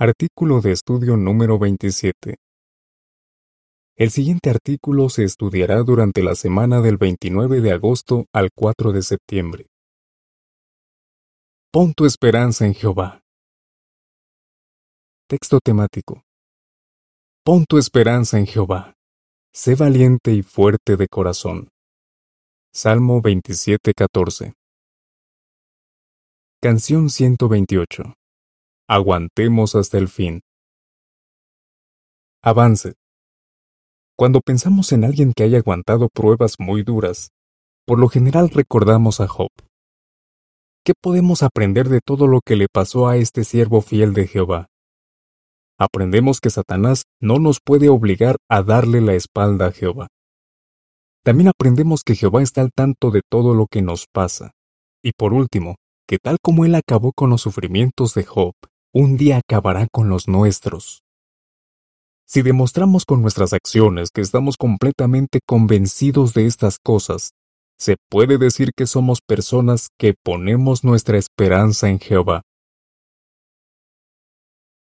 Artículo de estudio número 27. El siguiente artículo se estudiará durante la semana del 29 de agosto al 4 de septiembre. Pon tu esperanza en Jehová. Texto temático. Pon tu esperanza en Jehová. Sé valiente y fuerte de corazón. Salmo 27:14. Canción 128. Aguantemos hasta el fin. Avance. Cuando pensamos en alguien que haya aguantado pruebas muy duras, por lo general recordamos a Job. ¿Qué podemos aprender de todo lo que le pasó a este siervo fiel de Jehová? Aprendemos que Satanás no nos puede obligar a darle la espalda a Jehová. También aprendemos que Jehová está al tanto de todo lo que nos pasa. Y por último, que tal como Él acabó con los sufrimientos de Job, un día acabará con los nuestros. Si demostramos con nuestras acciones que estamos completamente convencidos de estas cosas, se puede decir que somos personas que ponemos nuestra esperanza en Jehová.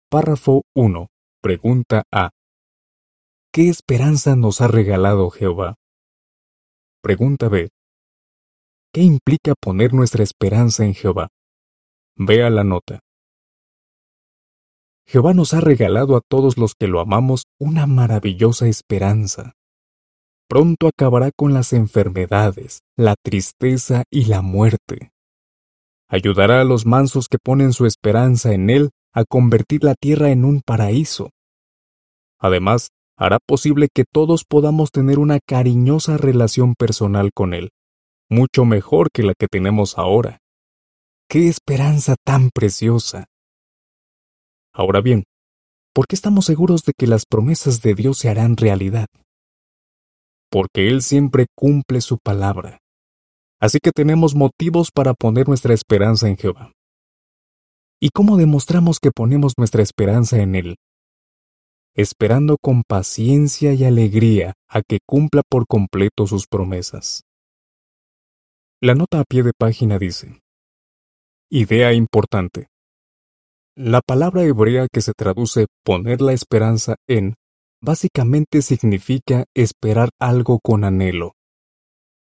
Párrafo 1. Pregunta A. ¿Qué esperanza nos ha regalado Jehová? Pregunta B. ¿Qué implica poner nuestra esperanza en Jehová? Vea la nota. Jehová nos ha regalado a todos los que lo amamos una maravillosa esperanza. Pronto acabará con las enfermedades, la tristeza y la muerte. Ayudará a los mansos que ponen su esperanza en Él a convertir la tierra en un paraíso. Además, hará posible que todos podamos tener una cariñosa relación personal con Él, mucho mejor que la que tenemos ahora. ¡Qué esperanza tan preciosa! Ahora bien, ¿por qué estamos seguros de que las promesas de Dios se harán realidad? Porque Él siempre cumple su palabra. Así que tenemos motivos para poner nuestra esperanza en Jehová. ¿Y cómo demostramos que ponemos nuestra esperanza en Él? Esperando con paciencia y alegría a que cumpla por completo sus promesas. La nota a pie de página dice, Idea importante. La palabra hebrea que se traduce poner la esperanza en básicamente significa esperar algo con anhelo.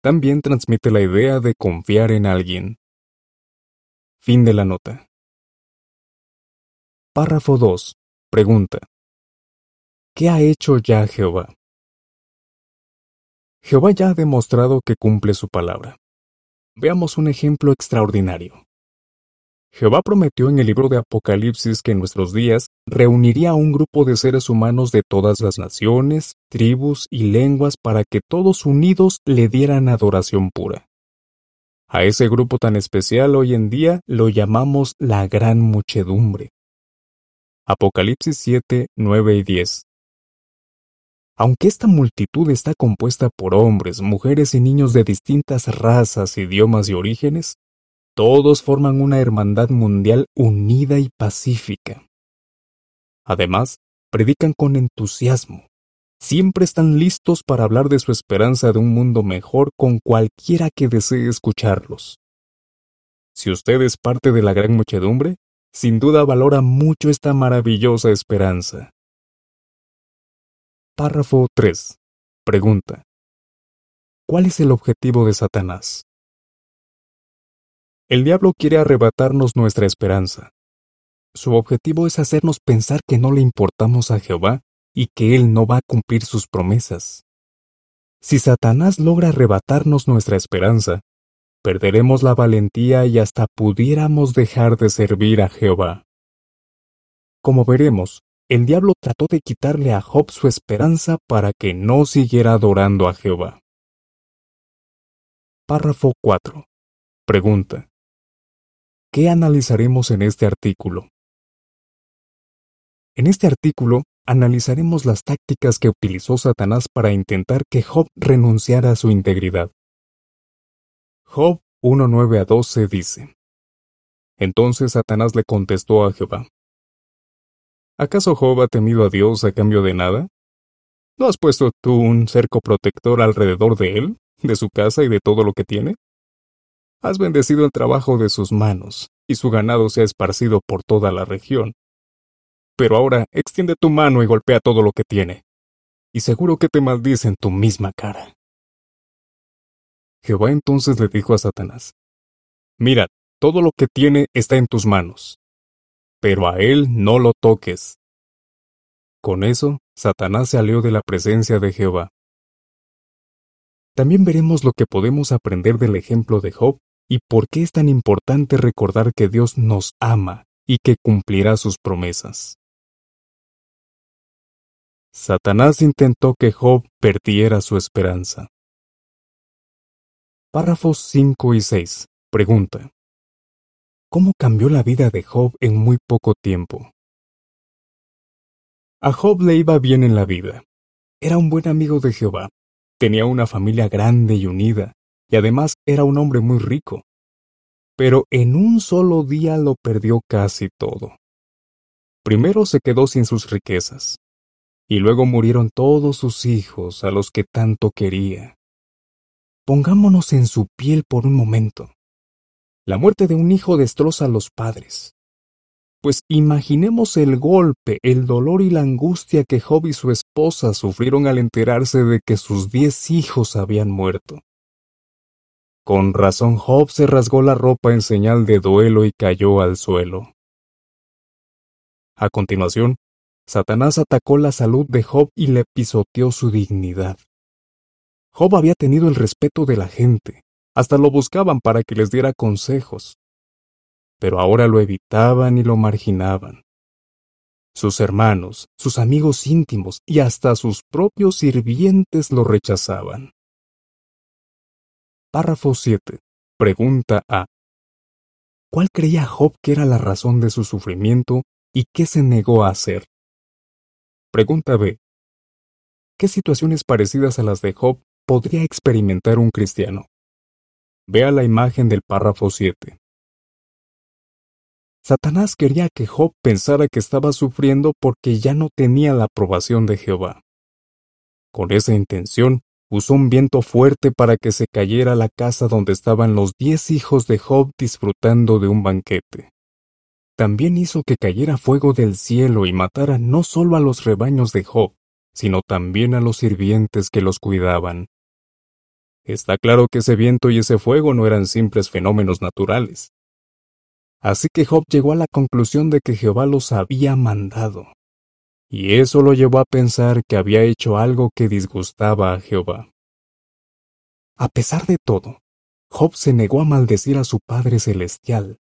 También transmite la idea de confiar en alguien. Fin de la nota. Párrafo 2. Pregunta. ¿Qué ha hecho ya Jehová? Jehová ya ha demostrado que cumple su palabra. Veamos un ejemplo extraordinario. Jehová prometió en el libro de Apocalipsis que en nuestros días reuniría a un grupo de seres humanos de todas las naciones, tribus y lenguas para que todos unidos le dieran adoración pura. A ese grupo tan especial hoy en día lo llamamos la gran muchedumbre. Apocalipsis 7, 9 y 10. Aunque esta multitud está compuesta por hombres, mujeres y niños de distintas razas, idiomas y orígenes, todos forman una hermandad mundial unida y pacífica. Además, predican con entusiasmo. Siempre están listos para hablar de su esperanza de un mundo mejor con cualquiera que desee escucharlos. Si usted es parte de la gran muchedumbre, sin duda valora mucho esta maravillosa esperanza. Párrafo 3. Pregunta. ¿Cuál es el objetivo de Satanás? El diablo quiere arrebatarnos nuestra esperanza. Su objetivo es hacernos pensar que no le importamos a Jehová y que Él no va a cumplir sus promesas. Si Satanás logra arrebatarnos nuestra esperanza, perderemos la valentía y hasta pudiéramos dejar de servir a Jehová. Como veremos, el diablo trató de quitarle a Job su esperanza para que no siguiera adorando a Jehová. Párrafo 4. Pregunta. ¿Qué analizaremos en este artículo? En este artículo analizaremos las tácticas que utilizó Satanás para intentar que Job renunciara a su integridad. Job 1.9 a 12 dice, Entonces Satanás le contestó a Jehová, ¿acaso Job ha temido a Dios a cambio de nada? ¿No has puesto tú un cerco protector alrededor de él, de su casa y de todo lo que tiene? Has bendecido el trabajo de sus manos, y su ganado se ha esparcido por toda la región. pero ahora extiende tu mano y golpea todo lo que tiene, y seguro que te maldice en tu misma cara. Jehová entonces le dijo a Satanás, Mira, todo lo que tiene está en tus manos, pero a él no lo toques. Con eso, Satanás salió de la presencia de Jehová. También veremos lo que podemos aprender del ejemplo de Job y por qué es tan importante recordar que Dios nos ama y que cumplirá sus promesas. Satanás intentó que Job perdiera su esperanza. Párrafos 5 y 6. Pregunta. ¿Cómo cambió la vida de Job en muy poco tiempo? A Job le iba bien en la vida. Era un buen amigo de Jehová. Tenía una familia grande y unida, y además era un hombre muy rico. Pero en un solo día lo perdió casi todo. Primero se quedó sin sus riquezas, y luego murieron todos sus hijos a los que tanto quería. Pongámonos en su piel por un momento. La muerte de un hijo destroza a los padres. Pues imaginemos el golpe, el dolor y la angustia que Job y su esposa sufrieron al enterarse de que sus diez hijos habían muerto. Con razón Job se rasgó la ropa en señal de duelo y cayó al suelo. A continuación, Satanás atacó la salud de Job y le pisoteó su dignidad. Job había tenido el respeto de la gente, hasta lo buscaban para que les diera consejos, pero ahora lo evitaban y lo marginaban. Sus hermanos, sus amigos íntimos y hasta sus propios sirvientes lo rechazaban. Párrafo 7. Pregunta A. ¿Cuál creía Job que era la razón de su sufrimiento y qué se negó a hacer? Pregunta B. ¿Qué situaciones parecidas a las de Job podría experimentar un cristiano? Vea la imagen del párrafo 7. Satanás quería que Job pensara que estaba sufriendo porque ya no tenía la aprobación de Jehová. Con esa intención, usó un viento fuerte para que se cayera la casa donde estaban los diez hijos de Job disfrutando de un banquete también hizo que cayera fuego del cielo y matara no solo a los rebaños de Job, sino también a los sirvientes que los cuidaban. Está claro que ese viento y ese fuego no eran simples fenómenos naturales. Así que Job llegó a la conclusión de que Jehová los había mandado. Y eso lo llevó a pensar que había hecho algo que disgustaba a Jehová. A pesar de todo, Job se negó a maldecir a su Padre Celestial,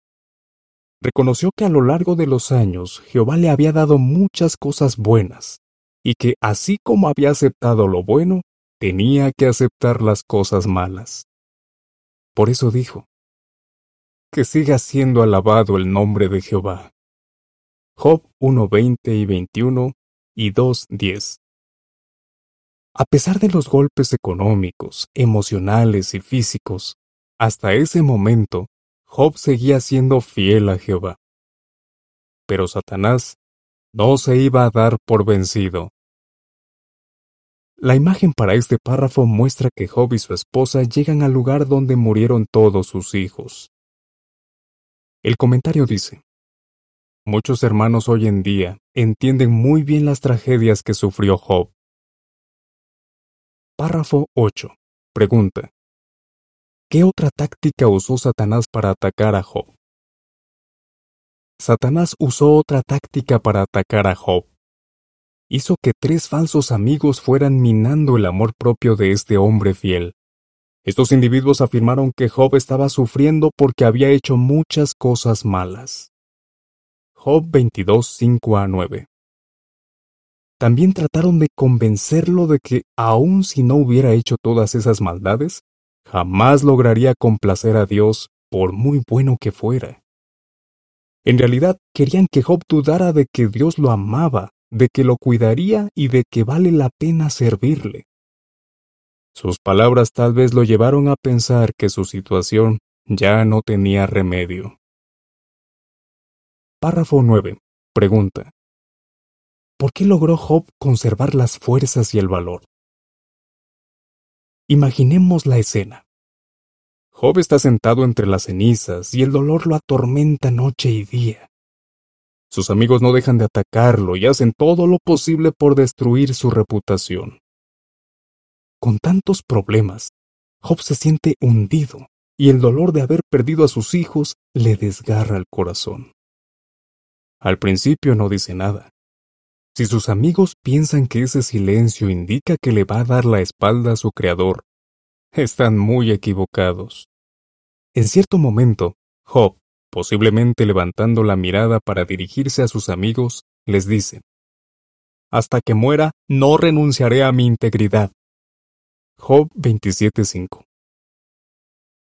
reconoció que a lo largo de los años Jehová le había dado muchas cosas buenas, y que así como había aceptado lo bueno, tenía que aceptar las cosas malas. Por eso dijo, que siga siendo alabado el nombre de Jehová. Job 1.20 y 21 y 2.10 A pesar de los golpes económicos, emocionales y físicos, hasta ese momento Job seguía siendo fiel a Jehová. Pero Satanás no se iba a dar por vencido. La imagen para este párrafo muestra que Job y su esposa llegan al lugar donde murieron todos sus hijos. El comentario dice, Muchos hermanos hoy en día entienden muy bien las tragedias que sufrió Job. Párrafo 8. Pregunta. ¿Qué otra táctica usó Satanás para atacar a Job? Satanás usó otra táctica para atacar a Job. Hizo que tres falsos amigos fueran minando el amor propio de este hombre fiel. Estos individuos afirmaron que Job estaba sufriendo porque había hecho muchas cosas malas. Job 22, 5 a 9. También trataron de convencerlo de que, aun si no hubiera hecho todas esas maldades, jamás lograría complacer a Dios por muy bueno que fuera. En realidad querían que Job dudara de que Dios lo amaba, de que lo cuidaría y de que vale la pena servirle. Sus palabras tal vez lo llevaron a pensar que su situación ya no tenía remedio. Párrafo 9. Pregunta. ¿Por qué logró Job conservar las fuerzas y el valor? Imaginemos la escena. Job está sentado entre las cenizas y el dolor lo atormenta noche y día. Sus amigos no dejan de atacarlo y hacen todo lo posible por destruir su reputación. Con tantos problemas, Job se siente hundido y el dolor de haber perdido a sus hijos le desgarra el corazón. Al principio no dice nada. Si sus amigos piensan que ese silencio indica que le va a dar la espalda a su creador, están muy equivocados. En cierto momento, Job, posiblemente levantando la mirada para dirigirse a sus amigos, les dice, Hasta que muera, no renunciaré a mi integridad. Job 27.5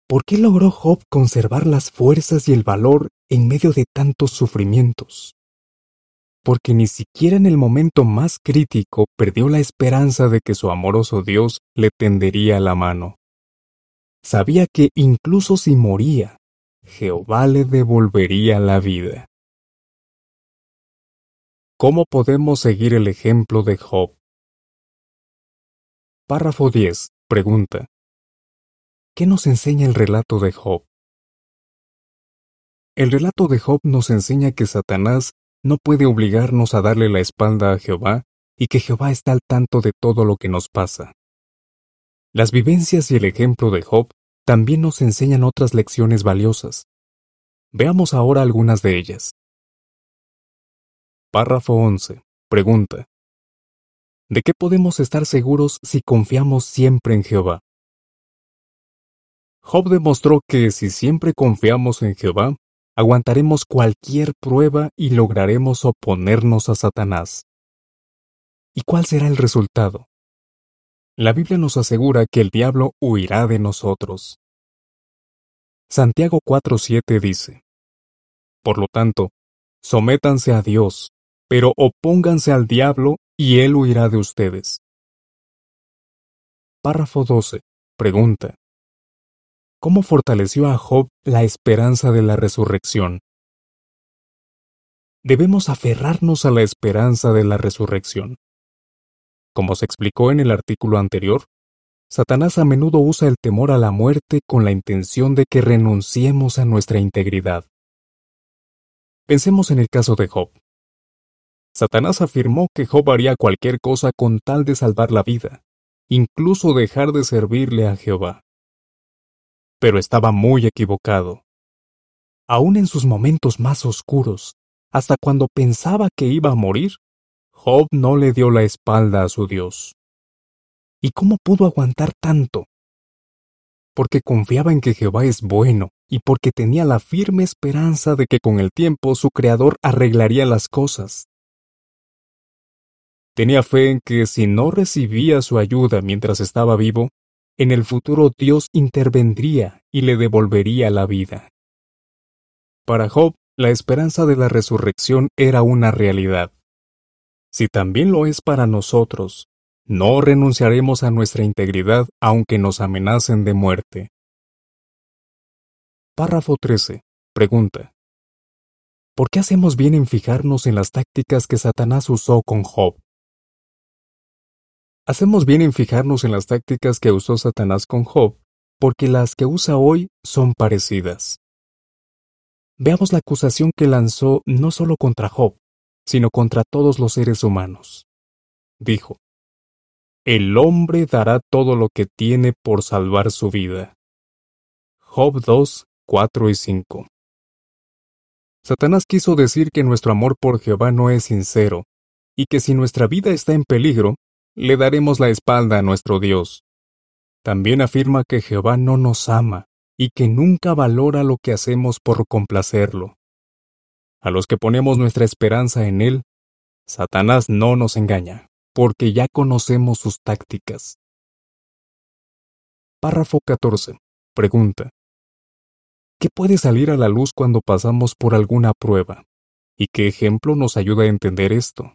¿Por qué logró Job conservar las fuerzas y el valor en medio de tantos sufrimientos? Porque ni siquiera en el momento más crítico perdió la esperanza de que su amoroso Dios le tendería la mano. Sabía que incluso si moría, Jehová le devolvería la vida. ¿Cómo podemos seguir el ejemplo de Job? Párrafo 10. Pregunta. ¿Qué nos enseña el relato de Job? El relato de Job nos enseña que Satanás no puede obligarnos a darle la espalda a Jehová y que Jehová está al tanto de todo lo que nos pasa. Las vivencias y el ejemplo de Job también nos enseñan otras lecciones valiosas. Veamos ahora algunas de ellas. Párrafo 11. Pregunta. ¿De qué podemos estar seguros si confiamos siempre en Jehová? Job demostró que si siempre confiamos en Jehová, aguantaremos cualquier prueba y lograremos oponernos a Satanás. ¿Y cuál será el resultado? La Biblia nos asegura que el diablo huirá de nosotros. Santiago 4:7 dice, Por lo tanto, sométanse a Dios, pero opónganse al diablo y él huirá de ustedes. Párrafo 12. Pregunta. ¿Cómo fortaleció a Job la esperanza de la resurrección? Debemos aferrarnos a la esperanza de la resurrección. Como se explicó en el artículo anterior, Satanás a menudo usa el temor a la muerte con la intención de que renunciemos a nuestra integridad. Pensemos en el caso de Job. Satanás afirmó que Job haría cualquier cosa con tal de salvar la vida, incluso dejar de servirle a Jehová. Pero estaba muy equivocado. Aún en sus momentos más oscuros, hasta cuando pensaba que iba a morir, Job no le dio la espalda a su Dios. ¿Y cómo pudo aguantar tanto? Porque confiaba en que Jehová es bueno y porque tenía la firme esperanza de que con el tiempo su Creador arreglaría las cosas. Tenía fe en que si no recibía su ayuda mientras estaba vivo, en el futuro Dios intervendría y le devolvería la vida. Para Job, la esperanza de la resurrección era una realidad si también lo es para nosotros, no renunciaremos a nuestra integridad aunque nos amenacen de muerte. Párrafo 13. Pregunta. ¿Por qué hacemos bien en fijarnos en las tácticas que Satanás usó con Job? Hacemos bien en fijarnos en las tácticas que usó Satanás con Job, porque las que usa hoy son parecidas. Veamos la acusación que lanzó no solo contra Job, sino contra todos los seres humanos. Dijo, El hombre dará todo lo que tiene por salvar su vida. Job 2, 4 y 5. Satanás quiso decir que nuestro amor por Jehová no es sincero, y que si nuestra vida está en peligro, le daremos la espalda a nuestro Dios. También afirma que Jehová no nos ama, y que nunca valora lo que hacemos por complacerlo. A los que ponemos nuestra esperanza en Él, Satanás no nos engaña, porque ya conocemos sus tácticas. Párrafo 14. Pregunta. ¿Qué puede salir a la luz cuando pasamos por alguna prueba? ¿Y qué ejemplo nos ayuda a entender esto?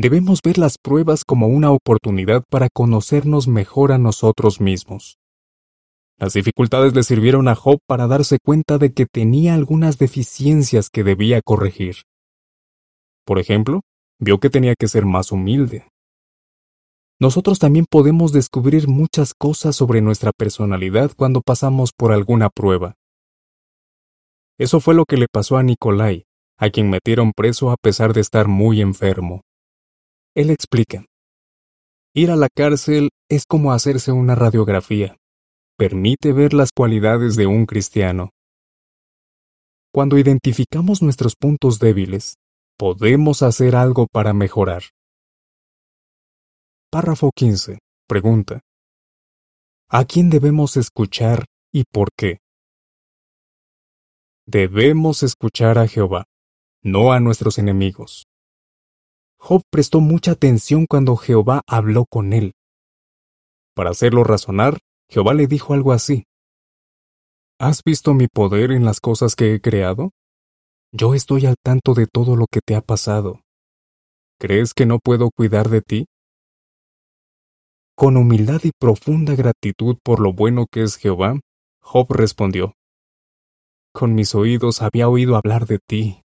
Debemos ver las pruebas como una oportunidad para conocernos mejor a nosotros mismos. Las dificultades le sirvieron a Job para darse cuenta de que tenía algunas deficiencias que debía corregir. Por ejemplo, vio que tenía que ser más humilde. Nosotros también podemos descubrir muchas cosas sobre nuestra personalidad cuando pasamos por alguna prueba. Eso fue lo que le pasó a Nicolai, a quien metieron preso a pesar de estar muy enfermo. Él explica. Ir a la cárcel es como hacerse una radiografía. Permite ver las cualidades de un cristiano. Cuando identificamos nuestros puntos débiles, podemos hacer algo para mejorar. Párrafo 15. Pregunta. ¿A quién debemos escuchar y por qué? Debemos escuchar a Jehová, no a nuestros enemigos. Job prestó mucha atención cuando Jehová habló con él. Para hacerlo razonar, Jehová le dijo algo así. ¿Has visto mi poder en las cosas que he creado? Yo estoy al tanto de todo lo que te ha pasado. ¿Crees que no puedo cuidar de ti? Con humildad y profunda gratitud por lo bueno que es Jehová, Job respondió, Con mis oídos había oído hablar de ti,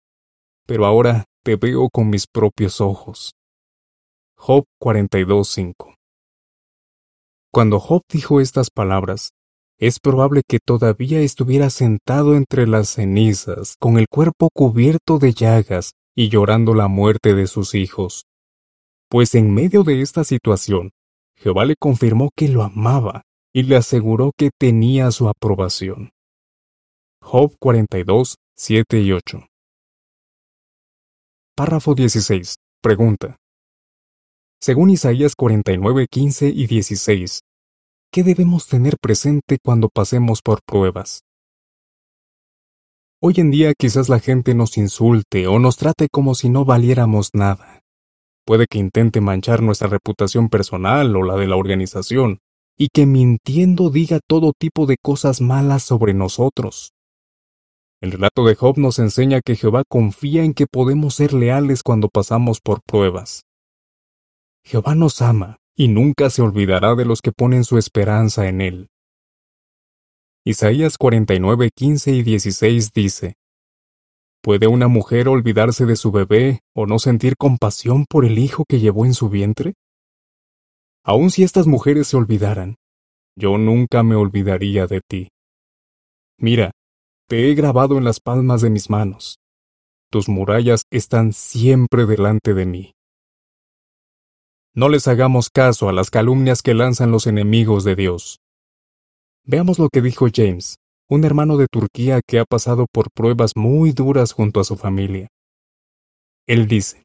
pero ahora te veo con mis propios ojos. Job 42.5 Cuando Job dijo estas palabras, es probable que todavía estuviera sentado entre las cenizas, con el cuerpo cubierto de llagas y llorando la muerte de sus hijos. Pues en medio de esta situación, Jehová le confirmó que lo amaba y le aseguró que tenía su aprobación. Job 42, 7 y 8. Párrafo 16. Pregunta. Según Isaías 49, 15 y 16, ¿qué debemos tener presente cuando pasemos por pruebas? Hoy en día quizás la gente nos insulte o nos trate como si no valiéramos nada. Puede que intente manchar nuestra reputación personal o la de la organización, y que mintiendo diga todo tipo de cosas malas sobre nosotros. El relato de Job nos enseña que Jehová confía en que podemos ser leales cuando pasamos por pruebas. Jehová nos ama y nunca se olvidará de los que ponen su esperanza en Él. Isaías 49, 15 y 16 dice, ¿Puede una mujer olvidarse de su bebé o no sentir compasión por el hijo que llevó en su vientre? Aun si estas mujeres se olvidaran, yo nunca me olvidaría de ti. Mira, te he grabado en las palmas de mis manos. Tus murallas están siempre delante de mí. No les hagamos caso a las calumnias que lanzan los enemigos de Dios. Veamos lo que dijo James, un hermano de Turquía que ha pasado por pruebas muy duras junto a su familia. Él dice,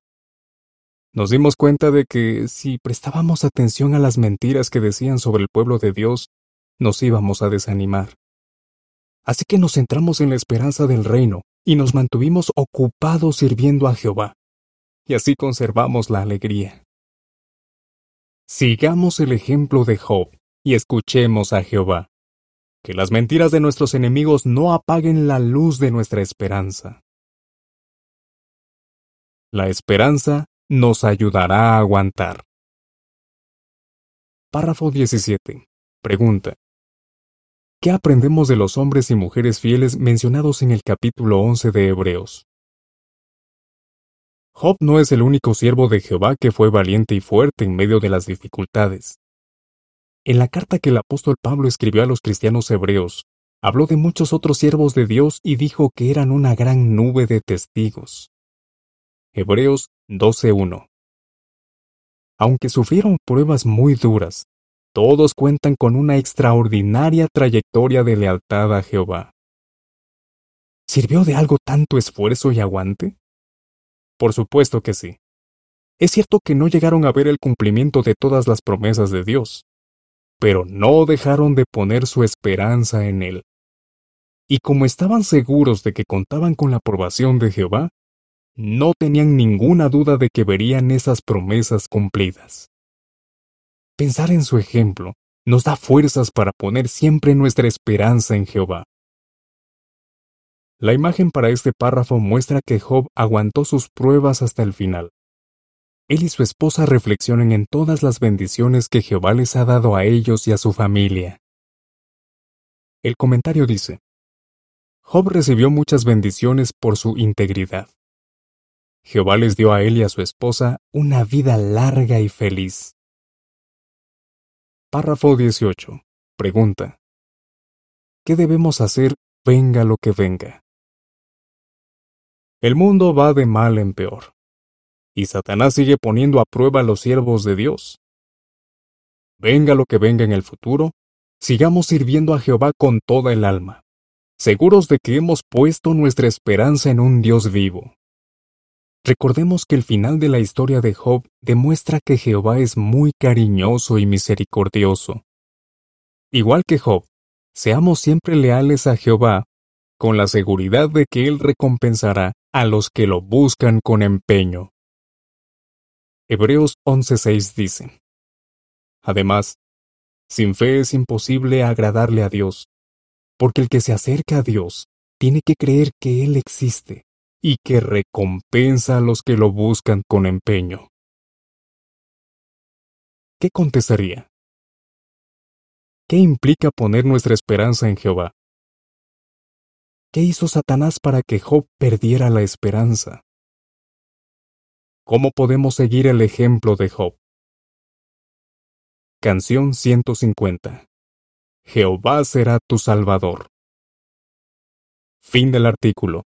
nos dimos cuenta de que si prestábamos atención a las mentiras que decían sobre el pueblo de Dios, nos íbamos a desanimar. Así que nos centramos en la esperanza del reino y nos mantuvimos ocupados sirviendo a Jehová. Y así conservamos la alegría. Sigamos el ejemplo de Job y escuchemos a Jehová que las mentiras de nuestros enemigos no apaguen la luz de nuestra esperanza. La esperanza nos ayudará a aguantar. Párrafo 17. Pregunta. ¿Qué aprendemos de los hombres y mujeres fieles mencionados en el capítulo 11 de Hebreos? Job no es el único siervo de Jehová que fue valiente y fuerte en medio de las dificultades. En la carta que el apóstol Pablo escribió a los cristianos hebreos, habló de muchos otros siervos de Dios y dijo que eran una gran nube de testigos. Hebreos 12.1 Aunque sufrieron pruebas muy duras, todos cuentan con una extraordinaria trayectoria de lealtad a Jehová. ¿Sirvió de algo tanto esfuerzo y aguante? Por supuesto que sí. Es cierto que no llegaron a ver el cumplimiento de todas las promesas de Dios, pero no dejaron de poner su esperanza en él. Y como estaban seguros de que contaban con la aprobación de Jehová, no tenían ninguna duda de que verían esas promesas cumplidas. Pensar en su ejemplo nos da fuerzas para poner siempre nuestra esperanza en Jehová. La imagen para este párrafo muestra que Job aguantó sus pruebas hasta el final. Él y su esposa reflexionan en todas las bendiciones que Jehová les ha dado a ellos y a su familia. El comentario dice, Job recibió muchas bendiciones por su integridad. Jehová les dio a él y a su esposa una vida larga y feliz. Párrafo 18. Pregunta. ¿Qué debemos hacer venga lo que venga? El mundo va de mal en peor. Y Satanás sigue poniendo a prueba a los siervos de Dios. Venga lo que venga en el futuro, sigamos sirviendo a Jehová con toda el alma, seguros de que hemos puesto nuestra esperanza en un Dios vivo. Recordemos que el final de la historia de Job demuestra que Jehová es muy cariñoso y misericordioso. Igual que Job, seamos siempre leales a Jehová, con la seguridad de que Él recompensará a los que lo buscan con empeño. Hebreos 11:6 dice, Además, sin fe es imposible agradarle a Dios, porque el que se acerca a Dios tiene que creer que Él existe y que recompensa a los que lo buscan con empeño. ¿Qué contestaría? ¿Qué implica poner nuestra esperanza en Jehová? ¿Qué hizo Satanás para que Job perdiera la esperanza? ¿Cómo podemos seguir el ejemplo de Job? Canción 150. Jehová será tu Salvador. Fin del artículo.